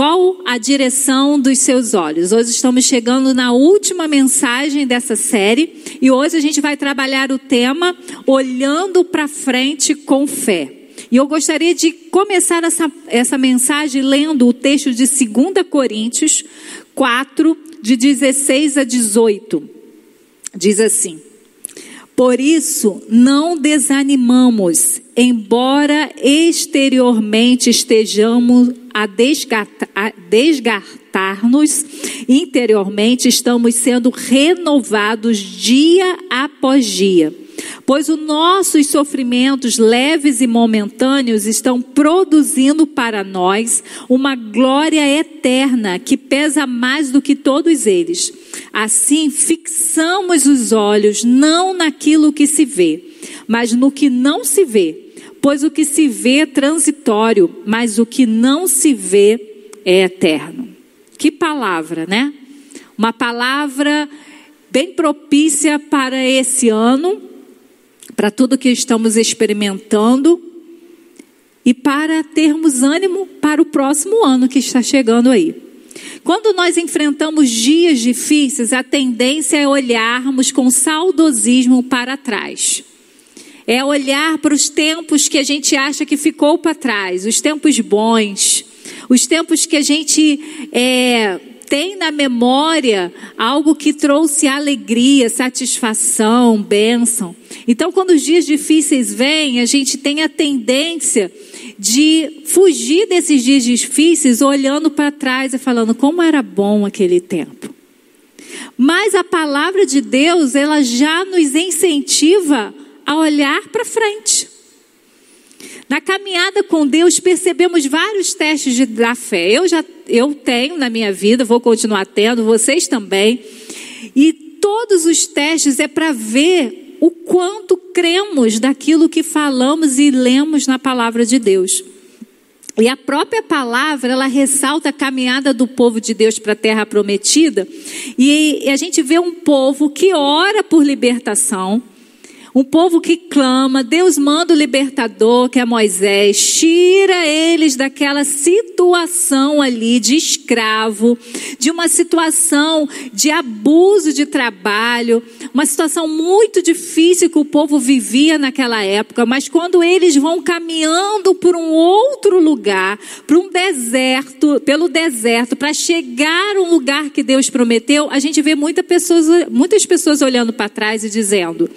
Qual a direção dos seus olhos? Hoje estamos chegando na última mensagem dessa série e hoje a gente vai trabalhar o tema Olhando para frente com fé. E eu gostaria de começar essa, essa mensagem lendo o texto de 2 Coríntios 4, de 16 a 18. Diz assim: Por isso, não desanimamos, embora exteriormente estejamos a desgastar-nos, interiormente estamos sendo renovados dia após dia pois os nossos sofrimentos leves e momentâneos estão produzindo para nós uma glória eterna que pesa mais do que todos eles. Assim, fixamos os olhos não naquilo que se vê, mas no que não se vê, pois o que se vê é transitório, mas o que não se vê é eterno. Que palavra, né? Uma palavra bem propícia para esse ano para tudo que estamos experimentando e para termos ânimo para o próximo ano que está chegando aí. Quando nós enfrentamos dias difíceis, a tendência é olharmos com saudosismo para trás. É olhar para os tempos que a gente acha que ficou para trás, os tempos bons, os tempos que a gente é, tem na memória algo que trouxe alegria, satisfação, bênção. Então, quando os dias difíceis vêm, a gente tem a tendência de fugir desses dias difíceis olhando para trás e falando como era bom aquele tempo. Mas a palavra de Deus, ela já nos incentiva a olhar para frente. Na caminhada com Deus, percebemos vários testes de, da fé. Eu já eu tenho na minha vida, vou continuar tendo, vocês também. E todos os testes é para ver o quanto cremos daquilo que falamos e lemos na palavra de Deus. E a própria palavra, ela ressalta a caminhada do povo de Deus para a terra prometida. E a gente vê um povo que ora por libertação, um povo que clama, Deus manda o libertador, que é Moisés, tira eles daquela situação ali de escravo, de uma situação de abuso de trabalho, uma situação muito difícil que o povo vivia naquela época, mas quando eles vão caminhando por um outro lugar, para um deserto, pelo deserto, para chegar a um lugar que Deus prometeu, a gente vê muita pessoas, muitas pessoas olhando para trás e dizendo: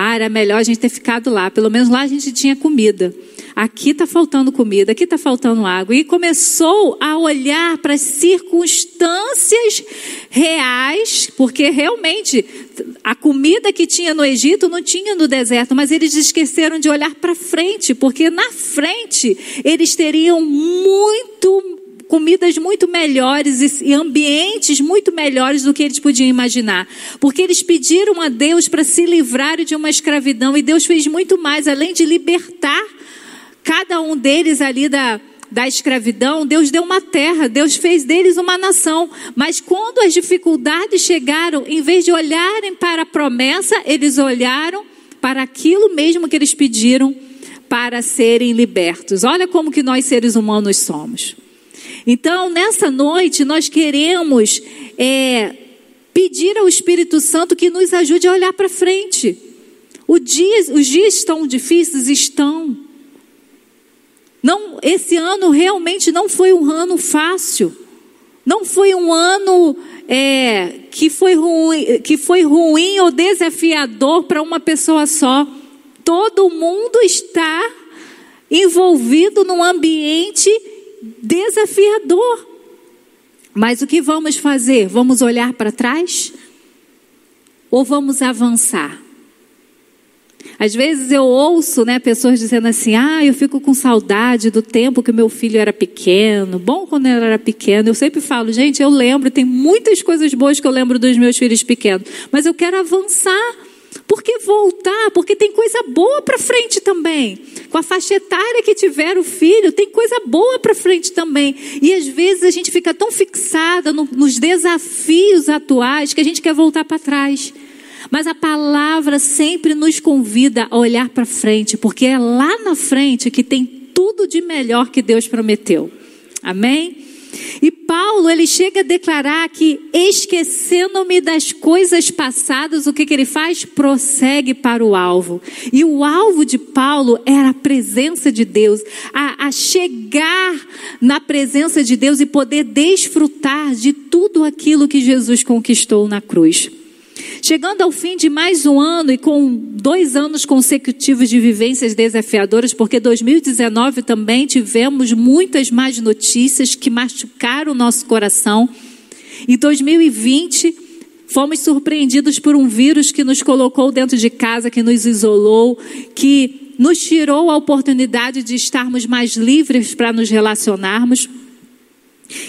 ah, era melhor a gente ter ficado lá. Pelo menos lá a gente tinha comida. Aqui está faltando comida, aqui está faltando água. E começou a olhar para as circunstâncias reais, porque realmente a comida que tinha no Egito não tinha no deserto, mas eles esqueceram de olhar para frente, porque na frente eles teriam muito comidas muito melhores e ambientes muito melhores do que eles podiam imaginar. Porque eles pediram a Deus para se livrarem de uma escravidão e Deus fez muito mais, além de libertar cada um deles ali da, da escravidão, Deus deu uma terra, Deus fez deles uma nação. Mas quando as dificuldades chegaram, em vez de olharem para a promessa, eles olharam para aquilo mesmo que eles pediram para serem libertos. Olha como que nós seres humanos somos. Então, nessa noite, nós queremos é, pedir ao Espírito Santo que nos ajude a olhar para frente. Dia, os dias estão difíceis? Estão. Não, esse ano realmente não foi um ano fácil. Não foi um ano é, que, foi ruim, que foi ruim ou desafiador para uma pessoa só. Todo mundo está envolvido num ambiente desafiador. Mas o que vamos fazer? Vamos olhar para trás? Ou vamos avançar? Às vezes eu ouço né, pessoas dizendo assim: ah, eu fico com saudade do tempo que meu filho era pequeno, bom quando ele era pequeno. Eu sempre falo, gente, eu lembro, tem muitas coisas boas que eu lembro dos meus filhos pequenos, mas eu quero avançar. Por que voltar? Porque tem coisa boa para frente também. Com a faixa etária que tiver o filho, tem coisa boa para frente também. E às vezes a gente fica tão fixada no, nos desafios atuais que a gente quer voltar para trás. Mas a palavra sempre nos convida a olhar para frente, porque é lá na frente que tem tudo de melhor que Deus prometeu. Amém? E Paulo, ele chega a declarar que, esquecendo-me das coisas passadas, o que, que ele faz? Prossegue para o alvo. E o alvo de Paulo era a presença de Deus, a, a chegar na presença de Deus e poder desfrutar de tudo aquilo que Jesus conquistou na cruz. Chegando ao fim de mais um ano e com dois anos consecutivos de vivências desafiadoras, porque 2019 também tivemos muitas más notícias que machucaram o nosso coração. E 2020 fomos surpreendidos por um vírus que nos colocou dentro de casa, que nos isolou, que nos tirou a oportunidade de estarmos mais livres para nos relacionarmos.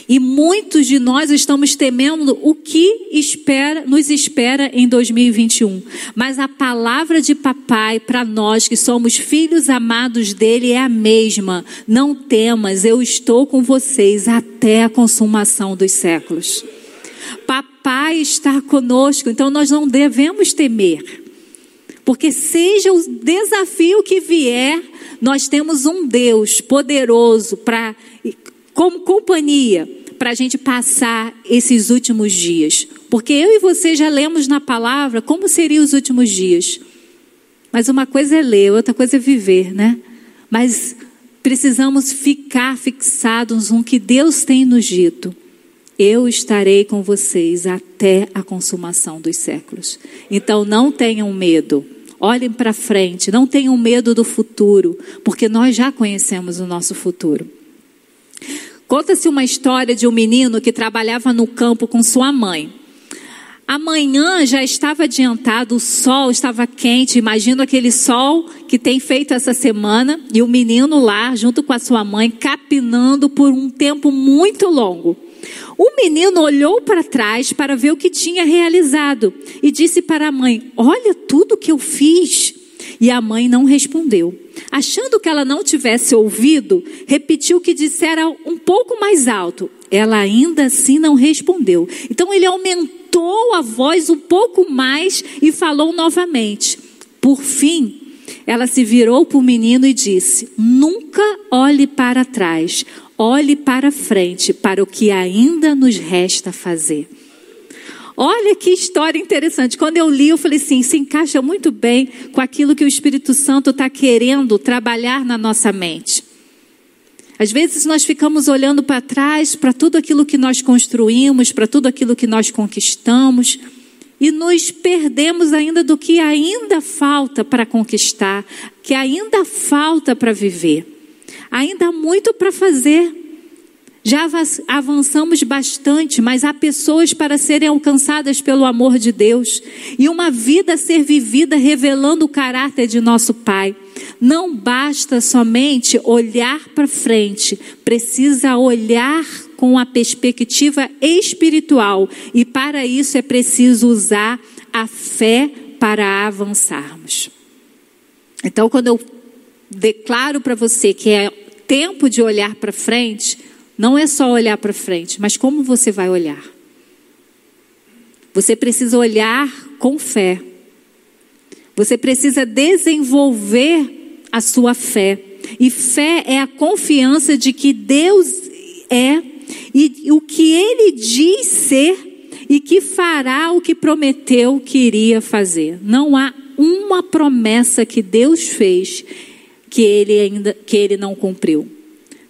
E muitos de nós estamos temendo o que espera, nos espera em 2021. Mas a palavra de papai para nós que somos filhos amados dele é a mesma. Não temas, eu estou com vocês até a consumação dos séculos. Papai está conosco, então nós não devemos temer. Porque seja o desafio que vier, nós temos um Deus poderoso para como companhia para a gente passar esses últimos dias. Porque eu e você já lemos na palavra como seriam os últimos dias. Mas uma coisa é ler, outra coisa é viver, né? Mas precisamos ficar fixados no que Deus tem nos dito. Eu estarei com vocês até a consumação dos séculos. Então não tenham medo. Olhem para frente, não tenham medo do futuro, porque nós já conhecemos o nosso futuro. Conta-se uma história de um menino que trabalhava no campo com sua mãe. Amanhã já estava adiantado, o sol estava quente. Imagina aquele sol que tem feito essa semana e o menino lá, junto com a sua mãe, capinando por um tempo muito longo. O menino olhou para trás para ver o que tinha realizado e disse para a mãe: Olha tudo que eu fiz. E a mãe não respondeu. Achando que ela não tivesse ouvido, repetiu o que dissera um pouco mais alto. Ela ainda assim não respondeu. Então ele aumentou a voz um pouco mais e falou novamente. Por fim, ela se virou para o menino e disse: Nunca olhe para trás, olhe para frente, para o que ainda nos resta fazer. Olha que história interessante. Quando eu li, eu falei assim: se encaixa muito bem com aquilo que o Espírito Santo está querendo trabalhar na nossa mente. Às vezes nós ficamos olhando para trás, para tudo aquilo que nós construímos, para tudo aquilo que nós conquistamos, e nos perdemos ainda do que ainda falta para conquistar, que ainda falta para viver. Ainda há muito para fazer. Já avançamos bastante, mas há pessoas para serem alcançadas pelo amor de Deus e uma vida a ser vivida revelando o caráter de nosso Pai. Não basta somente olhar para frente, precisa olhar com a perspectiva espiritual e para isso é preciso usar a fé para avançarmos. Então, quando eu declaro para você que é tempo de olhar para frente, não é só olhar para frente, mas como você vai olhar. Você precisa olhar com fé. Você precisa desenvolver a sua fé. E fé é a confiança de que Deus é e o que ele diz ser e que fará o que prometeu que iria fazer. Não há uma promessa que Deus fez que ele ainda que ele não cumpriu.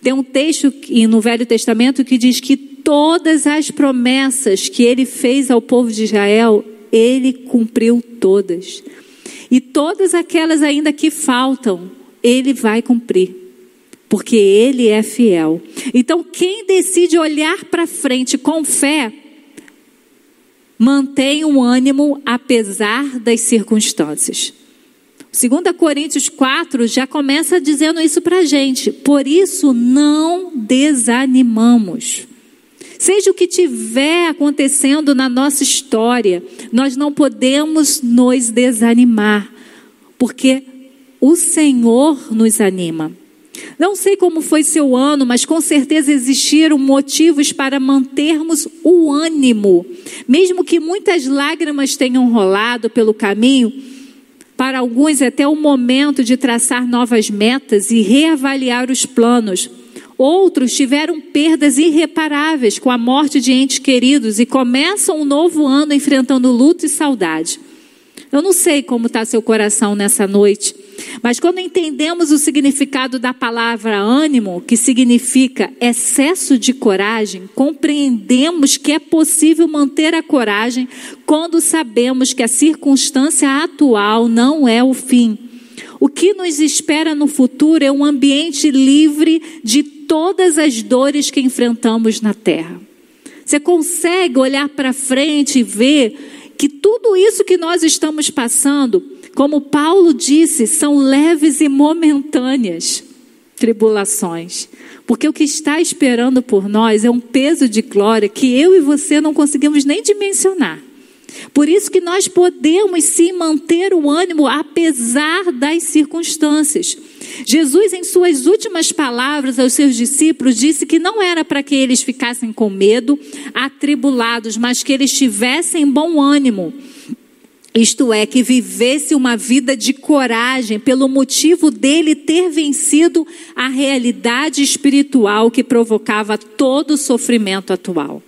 Tem um texto no Velho Testamento que diz que todas as promessas que ele fez ao povo de Israel, ele cumpriu todas. E todas aquelas ainda que faltam, ele vai cumprir. Porque ele é fiel. Então, quem decide olhar para frente com fé, mantém o um ânimo apesar das circunstâncias. 2 Coríntios 4 já começa dizendo isso para a gente. Por isso não desanimamos. Seja o que tiver acontecendo na nossa história, nós não podemos nos desanimar, porque o Senhor nos anima. Não sei como foi seu ano, mas com certeza existiram motivos para mantermos o ânimo. Mesmo que muitas lágrimas tenham rolado pelo caminho, para alguns, até o momento de traçar novas metas e reavaliar os planos. Outros tiveram perdas irreparáveis com a morte de entes queridos e começam um novo ano enfrentando luto e saudade. Eu não sei como está seu coração nessa noite, mas quando entendemos o significado da palavra ânimo, que significa excesso de coragem, compreendemos que é possível manter a coragem quando sabemos que a circunstância atual não é o fim. O que nos espera no futuro é um ambiente livre de todas as dores que enfrentamos na terra. Você consegue olhar para frente e ver que tudo isso que nós estamos passando, como Paulo disse, são leves e momentâneas tribulações. Porque o que está esperando por nós é um peso de glória que eu e você não conseguimos nem dimensionar. Por isso que nós podemos sim manter o ânimo apesar das circunstâncias. Jesus, em suas últimas palavras aos seus discípulos, disse que não era para que eles ficassem com medo, atribulados, mas que eles tivessem bom ânimo. Isto é, que vivesse uma vida de coragem, pelo motivo dele ter vencido a realidade espiritual que provocava todo o sofrimento atual.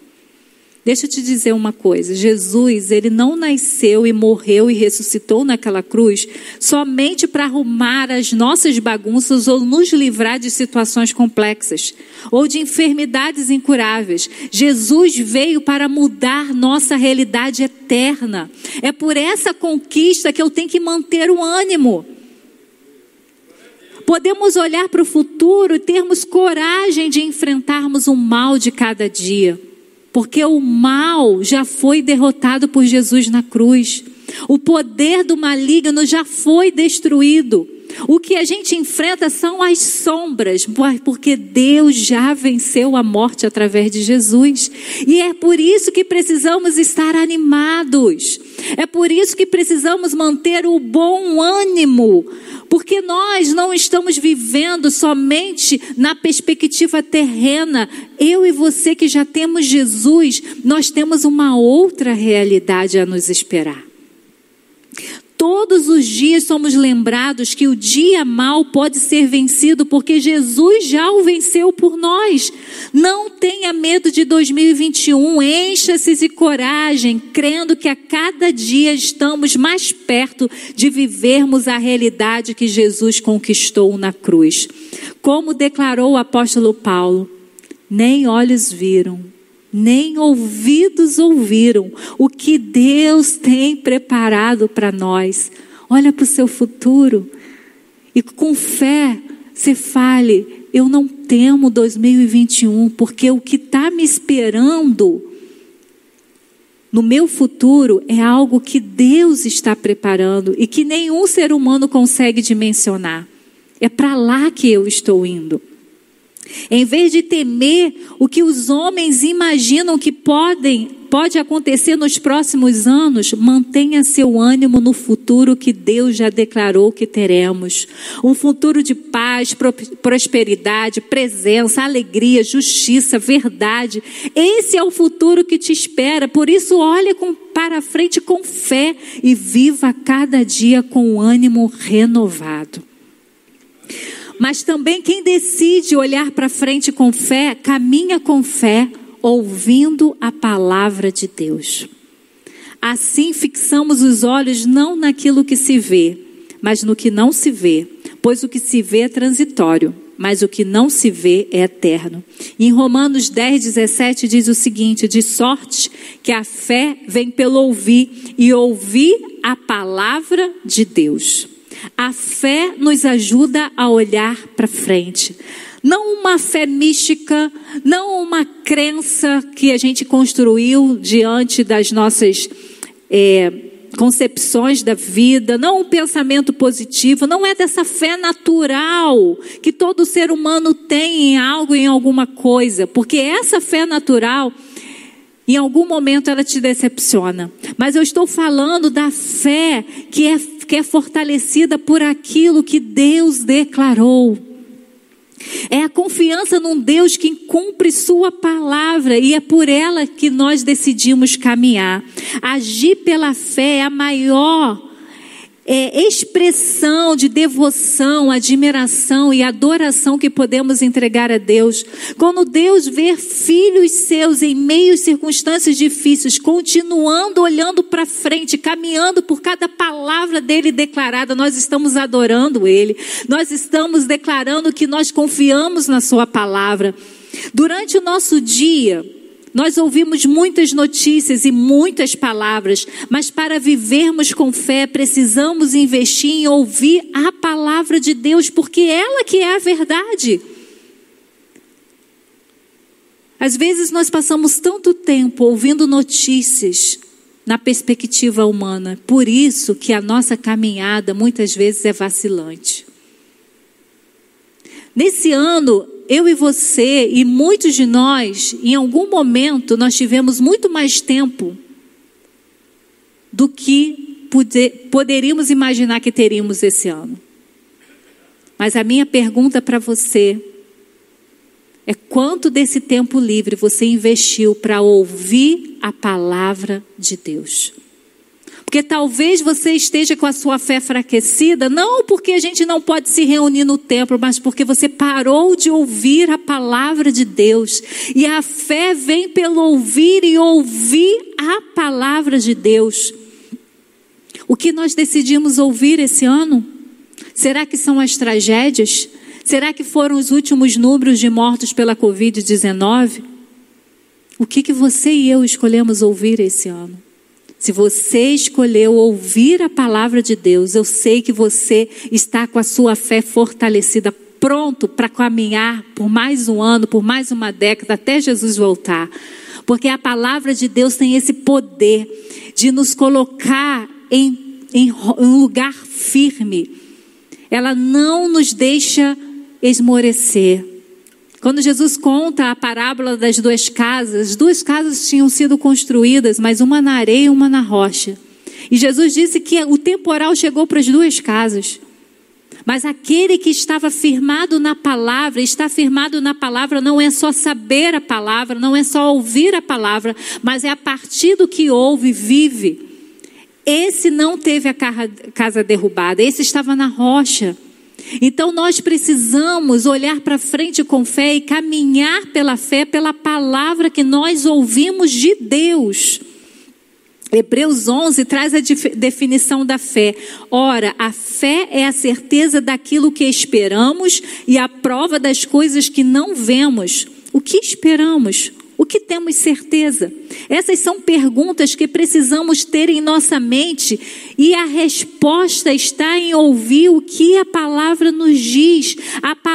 Deixa eu te dizer uma coisa: Jesus, ele não nasceu e morreu e ressuscitou naquela cruz somente para arrumar as nossas bagunças ou nos livrar de situações complexas ou de enfermidades incuráveis. Jesus veio para mudar nossa realidade eterna. É por essa conquista que eu tenho que manter o ânimo. Podemos olhar para o futuro e termos coragem de enfrentarmos o mal de cada dia. Porque o mal já foi derrotado por Jesus na cruz. O poder do maligno já foi destruído. O que a gente enfrenta são as sombras, porque Deus já venceu a morte através de Jesus. E é por isso que precisamos estar animados. É por isso que precisamos manter o bom ânimo, porque nós não estamos vivendo somente na perspectiva terrena. Eu e você que já temos Jesus, nós temos uma outra realidade a nos esperar. Todos os dias somos lembrados que o dia mal pode ser vencido porque Jesus já o venceu por nós. Não tenha medo de 2021, encha-se de coragem, crendo que a cada dia estamos mais perto de vivermos a realidade que Jesus conquistou na cruz. Como declarou o apóstolo Paulo: nem olhos viram, nem ouvidos ouviram o que Deus tem preparado para nós. Olha para o seu futuro e com fé você fale: Eu não temo 2021, porque o que está me esperando no meu futuro é algo que Deus está preparando e que nenhum ser humano consegue dimensionar. É para lá que eu estou indo. Em vez de temer o que os homens imaginam que podem, pode acontecer nos próximos anos, mantenha seu ânimo no futuro que Deus já declarou que teremos. Um futuro de paz, prosperidade, presença, alegria, justiça, verdade. Esse é o futuro que te espera. Por isso, olhe com, para frente com fé e viva cada dia com ânimo renovado. Mas também quem decide olhar para frente com fé, caminha com fé, ouvindo a palavra de Deus. Assim fixamos os olhos não naquilo que se vê, mas no que não se vê, pois o que se vê é transitório, mas o que não se vê é eterno. Em Romanos 10, 17 diz o seguinte: de sorte que a fé vem pelo ouvir, e ouvir a palavra de Deus. A fé nos ajuda a olhar para frente. Não uma fé mística, não uma crença que a gente construiu diante das nossas é, concepções da vida, não um pensamento positivo, não é dessa fé natural que todo ser humano tem em algo, em alguma coisa, porque essa fé natural em algum momento ela te decepciona. Mas eu estou falando da fé que é, que é fortalecida por aquilo que Deus declarou. É a confiança num Deus que cumpre Sua palavra e é por ela que nós decidimos caminhar. Agir pela fé é a maior é, expressão de devoção, admiração e adoração que podemos entregar a Deus. Quando Deus vê filhos seus em meio a circunstâncias difíceis, continuando olhando para frente, caminhando por cada palavra dele declarada, nós estamos adorando Ele, nós estamos declarando que nós confiamos na Sua palavra. Durante o nosso dia, nós ouvimos muitas notícias e muitas palavras, mas para vivermos com fé, precisamos investir em ouvir a palavra de Deus, porque ela que é a verdade. Às vezes nós passamos tanto tempo ouvindo notícias na perspectiva humana, por isso que a nossa caminhada muitas vezes é vacilante. Nesse ano, eu e você e muitos de nós, em algum momento, nós tivemos muito mais tempo do que poder, poderíamos imaginar que teríamos esse ano. Mas a minha pergunta para você é quanto desse tempo livre você investiu para ouvir a palavra de Deus? Porque talvez você esteja com a sua fé enfraquecida, não porque a gente não pode se reunir no templo, mas porque você parou de ouvir a palavra de Deus. E a fé vem pelo ouvir e ouvir a palavra de Deus. O que nós decidimos ouvir esse ano? Será que são as tragédias? Será que foram os últimos números de mortos pela Covid-19? O que, que você e eu escolhemos ouvir esse ano? Se você escolheu ouvir a palavra de Deus, eu sei que você está com a sua fé fortalecida, pronto para caminhar por mais um ano, por mais uma década, até Jesus voltar. Porque a palavra de Deus tem esse poder de nos colocar em, em um lugar firme. Ela não nos deixa esmorecer. Quando Jesus conta a parábola das duas casas, duas casas tinham sido construídas, mas uma na areia e uma na rocha. E Jesus disse que o temporal chegou para as duas casas. Mas aquele que estava firmado na palavra, está firmado na palavra, não é só saber a palavra, não é só ouvir a palavra, mas é a partir do que ouve, vive. Esse não teve a casa derrubada, esse estava na rocha. Então nós precisamos olhar para frente com fé e caminhar pela fé, pela palavra que nós ouvimos de Deus. Hebreus 11 traz a definição da fé. Ora, a fé é a certeza daquilo que esperamos e a prova das coisas que não vemos. O que esperamos? O que temos certeza? Essas são perguntas que precisamos ter em nossa mente e a resposta está em ouvir o que a palavra nos diz. A palavra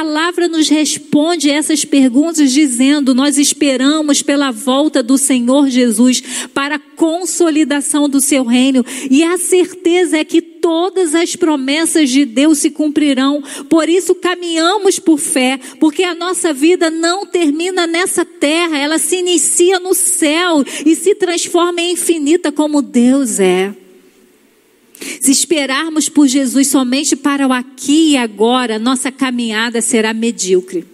nos responde essas perguntas dizendo: Nós esperamos pela volta do Senhor Jesus para a consolidação do seu reino e a certeza é que todas as promessas de Deus se cumprirão. Por isso caminhamos por fé, porque a nossa vida não termina nessa terra, ela se inicia no céu e se transforma em infinita como Deus é. Se esperarmos por Jesus somente para o aqui e agora, nossa caminhada será medíocre.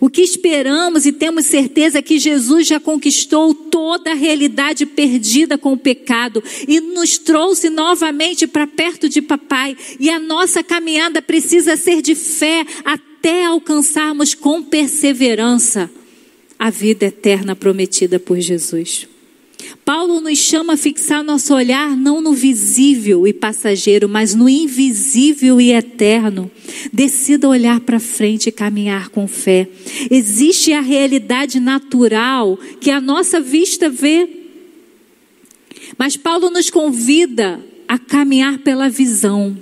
O que esperamos e temos certeza é que Jesus já conquistou toda a realidade perdida com o pecado e nos trouxe novamente para perto de Papai. E a nossa caminhada precisa ser de fé até alcançarmos com perseverança a vida eterna prometida por Jesus. Paulo nos chama a fixar nosso olhar não no visível e passageiro, mas no invisível e eterno. Decida olhar para frente e caminhar com fé. Existe a realidade natural que a nossa vista vê. Mas Paulo nos convida a caminhar pela visão.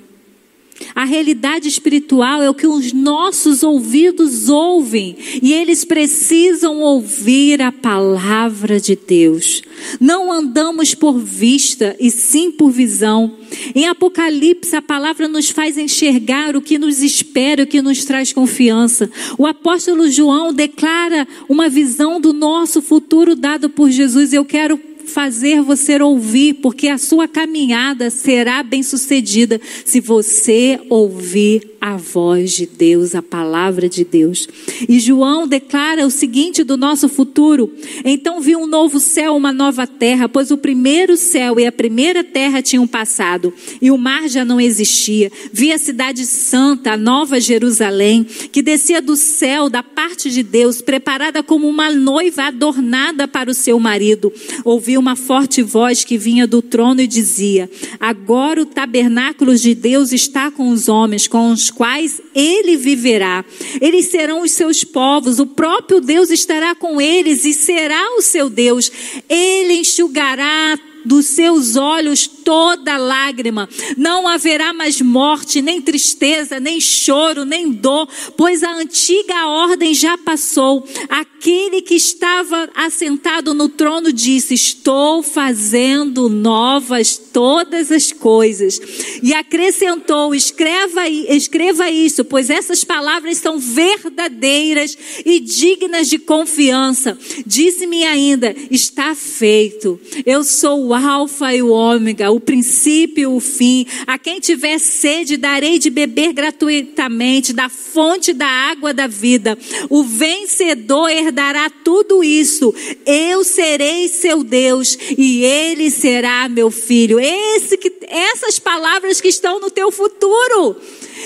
A realidade espiritual é o que os nossos ouvidos ouvem e eles precisam ouvir a palavra de Deus. Não andamos por vista e sim por visão. Em Apocalipse, a palavra nos faz enxergar o que nos espera, o que nos traz confiança. O apóstolo João declara uma visão do nosso futuro dado por Jesus. Eu quero fazer você ouvir, porque a sua caminhada será bem-sucedida se você ouvir a voz de Deus, a palavra de Deus. E João declara o seguinte do nosso futuro: Então vi um novo céu, uma nova terra, pois o primeiro céu e a primeira terra tinham passado, e o mar já não existia. Vi a cidade santa, a nova Jerusalém, que descia do céu, da parte de Deus, preparada como uma noiva adornada para o seu marido. Ouvi uma forte voz que vinha do trono e dizia: Agora o tabernáculo de Deus está com os homens, com os quais ele viverá. Eles serão os seus povos, o próprio Deus estará com eles e será o seu Deus. Ele enxugará dos seus olhos toda lágrima. Não haverá mais morte, nem tristeza, nem choro, nem dor, pois a antiga ordem já passou. Aquele que estava assentado no trono disse: Estou fazendo novas todas as coisas. E acrescentou: Escreva, escreva isso, pois essas palavras são verdadeiras e dignas de confiança. Disse-me ainda: Está feito. Eu sou o Alfa e o Ômega, o princípio e o fim. A quem tiver sede, darei de beber gratuitamente da fonte da água da vida. O vencedor herdará tudo isso. Eu serei seu Deus e ele será meu filho. Esse que, essas palavras que estão no teu futuro.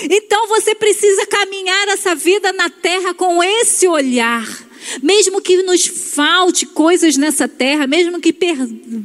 Então você precisa caminhar essa vida na terra com esse olhar. Mesmo que nos falte coisas nessa terra, mesmo que per,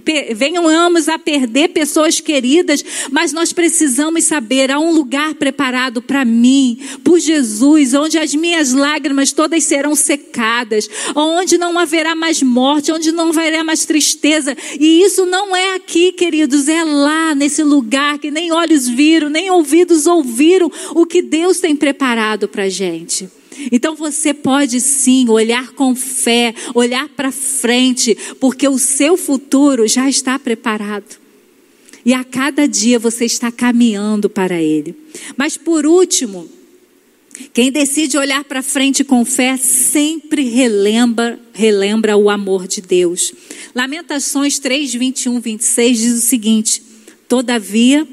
per, venhamos a perder pessoas queridas, mas nós precisamos saber: há um lugar preparado para mim, por Jesus, onde as minhas lágrimas todas serão secadas, onde não haverá mais morte, onde não haverá mais tristeza. E isso não é aqui, queridos, é lá, nesse lugar que nem olhos viram, nem ouvidos ouviram o que Deus tem preparado para a gente. Então você pode sim olhar com fé, olhar para frente, porque o seu futuro já está preparado. E a cada dia você está caminhando para ele. Mas por último, quem decide olhar para frente com fé sempre relembra, relembra o amor de Deus. Lamentações 3, 21, 26 diz o seguinte: Todavia,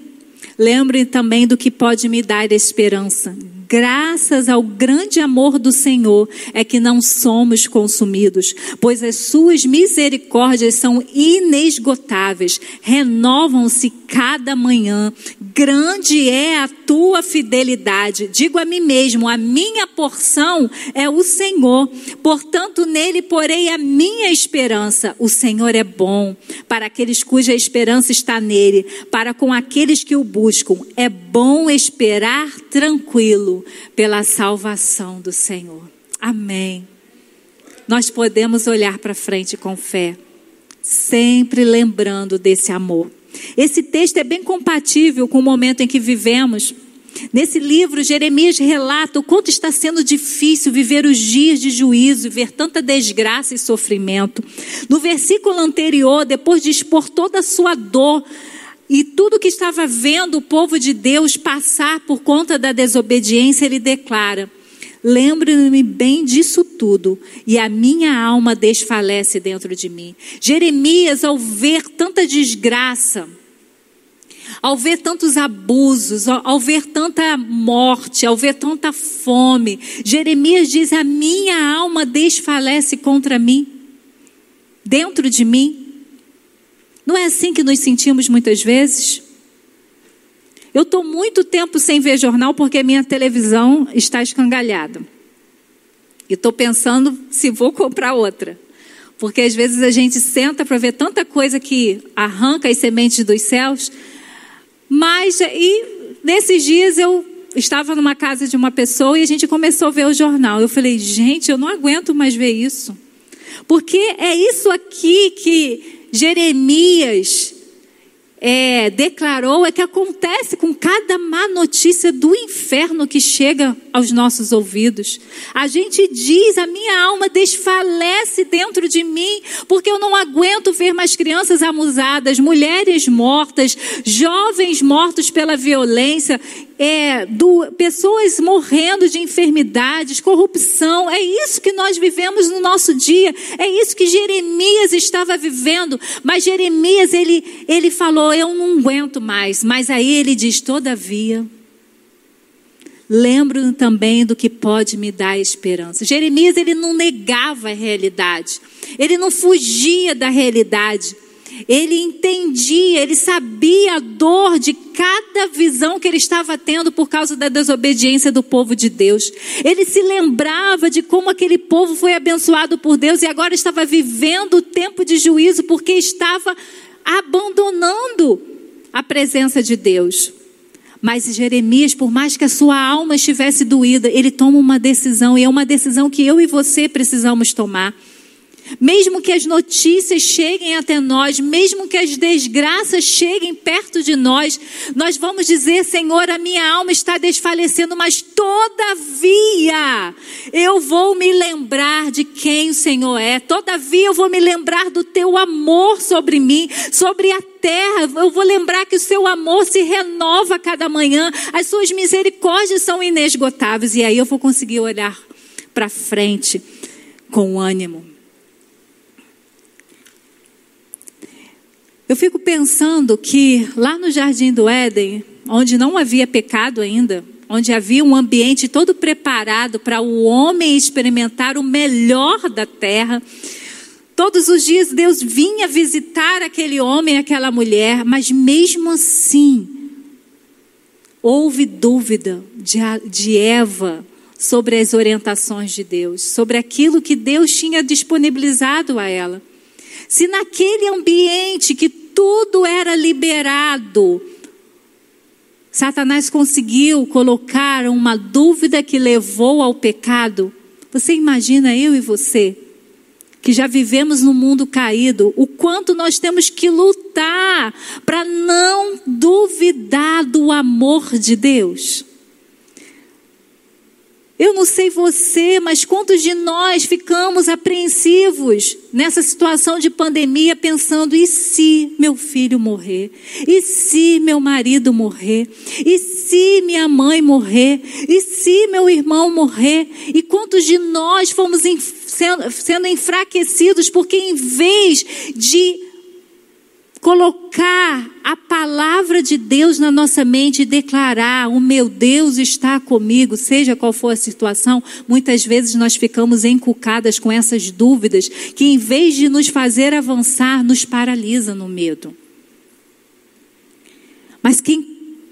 lembre também do que pode me dar esperança graças ao grande amor do Senhor é que não somos consumidos, pois as suas misericórdias são inesgotáveis, renovam-se cada manhã. Grande é a tua fidelidade. Digo a mim mesmo, a minha porção é o Senhor. Portanto, nele porei a minha esperança. O Senhor é bom para aqueles cuja esperança está nele, para com aqueles que o buscam. É bom esperar tranquilo pela salvação do Senhor. Amém. Nós podemos olhar para frente com fé, sempre lembrando desse amor. Esse texto é bem compatível com o momento em que vivemos. Nesse livro, Jeremias relata o quanto está sendo difícil viver os dias de juízo e ver tanta desgraça e sofrimento. No versículo anterior, depois de expor toda a sua dor e tudo que estava vendo o povo de Deus passar por conta da desobediência, ele declara: Lembro-me bem disso tudo, e a minha alma desfalece dentro de mim. Jeremias, ao ver tanta desgraça, ao ver tantos abusos, ao ver tanta morte, ao ver tanta fome, Jeremias diz: A minha alma desfalece contra mim, dentro de mim. Não é assim que nos sentimos muitas vezes? Eu estou muito tempo sem ver jornal porque minha televisão está escangalhada. E estou pensando se vou comprar outra. Porque às vezes a gente senta para ver tanta coisa que arranca as sementes dos céus. Mas, e nesses dias eu estava numa casa de uma pessoa e a gente começou a ver o jornal. Eu falei, gente, eu não aguento mais ver isso. Porque é isso aqui que Jeremias é, declarou é que acontece com cada má notícia do inferno que chega aos nossos ouvidos. A gente diz: a minha alma desfalece dentro de mim, porque eu não aguento ver mais crianças amusadas, mulheres mortas, jovens mortos pela violência é, do, pessoas morrendo de enfermidades, corrupção. É isso que nós vivemos no nosso dia. É isso que Jeremias estava vivendo. Mas Jeremias, ele, ele falou: Eu não aguento mais. Mas aí ele diz: Todavia, lembro também do que pode me dar esperança. Jeremias, ele não negava a realidade, ele não fugia da realidade. Ele entendia, ele sabia a dor de cada visão que ele estava tendo por causa da desobediência do povo de Deus. Ele se lembrava de como aquele povo foi abençoado por Deus e agora estava vivendo o tempo de juízo porque estava abandonando a presença de Deus. Mas Jeremias, por mais que a sua alma estivesse doída, ele toma uma decisão, e é uma decisão que eu e você precisamos tomar. Mesmo que as notícias cheguem até nós, mesmo que as desgraças cheguem perto de nós, nós vamos dizer: Senhor, a minha alma está desfalecendo, mas todavia eu vou me lembrar de quem o Senhor é, todavia eu vou me lembrar do teu amor sobre mim, sobre a terra. Eu vou lembrar que o seu amor se renova a cada manhã, as suas misericórdias são inesgotáveis, e aí eu vou conseguir olhar para frente com ânimo. Eu fico pensando que lá no Jardim do Éden, onde não havia pecado ainda, onde havia um ambiente todo preparado para o homem experimentar o melhor da terra, todos os dias Deus vinha visitar aquele homem aquela mulher, mas mesmo assim, houve dúvida de, de Eva sobre as orientações de Deus, sobre aquilo que Deus tinha disponibilizado a ela. Se naquele ambiente que tudo era liberado, Satanás conseguiu colocar uma dúvida que levou ao pecado. Você imagina eu e você, que já vivemos no mundo caído, o quanto nós temos que lutar para não duvidar do amor de Deus? Eu não sei você, mas quantos de nós ficamos apreensivos nessa situação de pandemia, pensando: e se meu filho morrer? E se meu marido morrer? E se minha mãe morrer? E se meu irmão morrer? E quantos de nós fomos sendo, enfraquecidos porque, em vez de colocar a palavra de Deus na nossa mente e declarar: o meu Deus está comigo, seja qual for a situação, muitas vezes nós ficamos encucadas com essas dúvidas que, em vez de nos fazer avançar, nos paralisa no medo. Mas quem,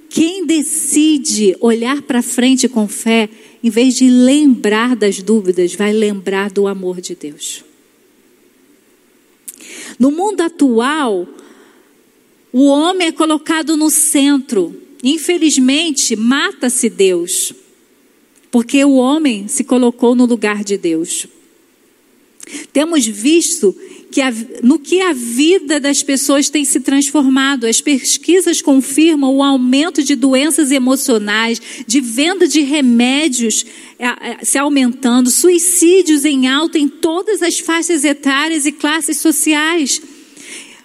quem decide olhar para frente com fé, em vez de lembrar das dúvidas, vai lembrar do amor de Deus. No mundo atual, o homem é colocado no centro. Infelizmente, mata-se Deus, porque o homem se colocou no lugar de Deus. Temos visto que a, no que a vida das pessoas tem se transformado. As pesquisas confirmam o aumento de doenças emocionais, de venda de remédios se aumentando, suicídios em alta em todas as faixas etárias e classes sociais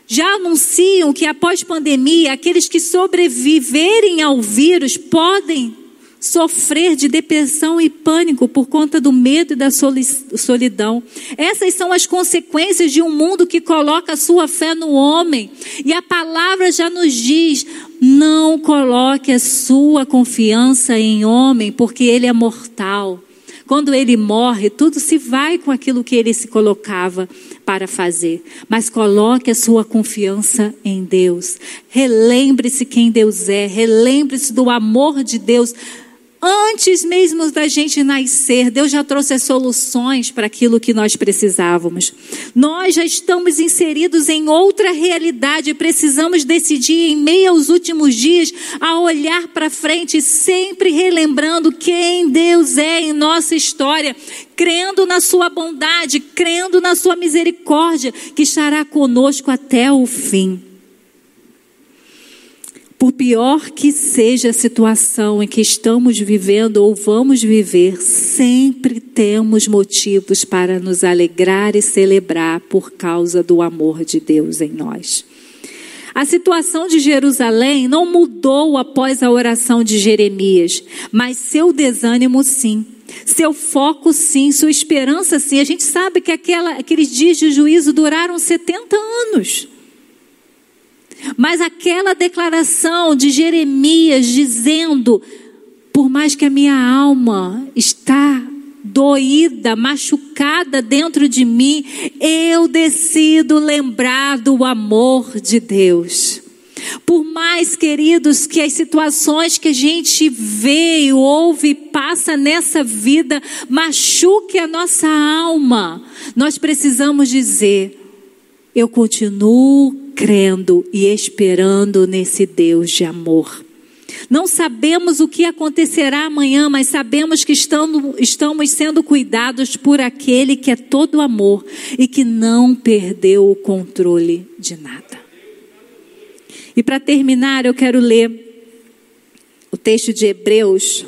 já anunciam que após pandemia, aqueles que sobreviverem ao vírus podem sofrer de depressão e pânico por conta do medo e da solidão. Essas são as consequências de um mundo que coloca a sua fé no homem. E a palavra já nos diz: não coloque a sua confiança em homem, porque ele é mortal. Quando ele morre, tudo se vai com aquilo que ele se colocava para fazer. Mas coloque a sua confiança em Deus. Relembre-se quem Deus é. Relembre-se do amor de Deus. Antes mesmo da gente nascer, Deus já trouxe as soluções para aquilo que nós precisávamos. Nós já estamos inseridos em outra realidade, precisamos decidir em meio aos últimos dias a olhar para frente, sempre relembrando quem Deus é em nossa história, crendo na sua bondade, crendo na sua misericórdia, que estará conosco até o fim. Por pior que seja a situação em que estamos vivendo ou vamos viver, sempre temos motivos para nos alegrar e celebrar por causa do amor de Deus em nós. A situação de Jerusalém não mudou após a oração de Jeremias, mas seu desânimo sim. Seu foco sim, sua esperança sim. A gente sabe que aquela, aqueles dias de juízo duraram 70 anos. Mas aquela declaração de Jeremias dizendo: Por mais que a minha alma está doída, machucada dentro de mim, eu decido lembrar do amor de Deus. Por mais, queridos, que as situações que a gente vê, ouve, passa nessa vida machuque a nossa alma, nós precisamos dizer: eu continuo crendo e esperando nesse Deus de amor. Não sabemos o que acontecerá amanhã, mas sabemos que estamos, sendo cuidados por aquele que é todo amor e que não perdeu o controle de nada. E para terminar, eu quero ler o texto de Hebreus,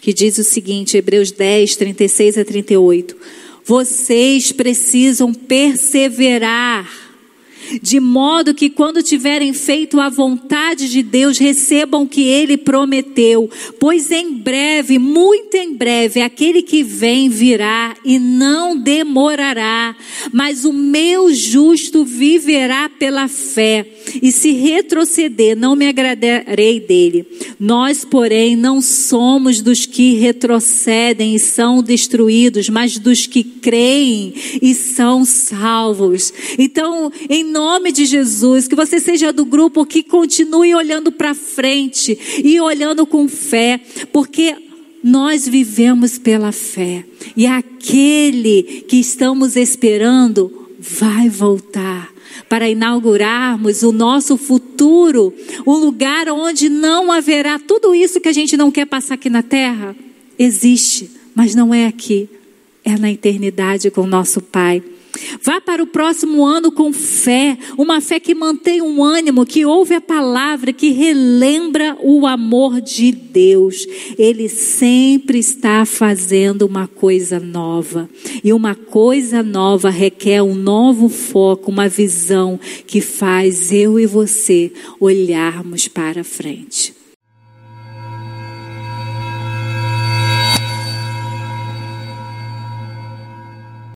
que diz o seguinte: Hebreus 10, 36 a 38. Vocês precisam perseverar de modo que quando tiverem feito a vontade de Deus, recebam o que ele prometeu, pois em breve, muito em breve, aquele que vem virá e não demorará, mas o meu justo viverá pela fé, e se retroceder, não me agradarei dele. Nós, porém, não somos dos que retrocedem e são destruídos, mas dos que creem e são salvos. Então, em nome de Jesus, que você seja do grupo que continue olhando para frente e olhando com fé, porque nós vivemos pela fé e aquele que estamos esperando vai voltar para inaugurarmos o nosso futuro, um lugar onde não haverá tudo isso que a gente não quer passar aqui na terra. Existe, mas não é aqui, é na eternidade com o nosso Pai. Vá para o próximo ano com fé, uma fé que mantém um ânimo, que ouve a palavra, que relembra o amor de Deus. Ele sempre está fazendo uma coisa nova. E uma coisa nova requer um novo foco, uma visão que faz eu e você olharmos para frente.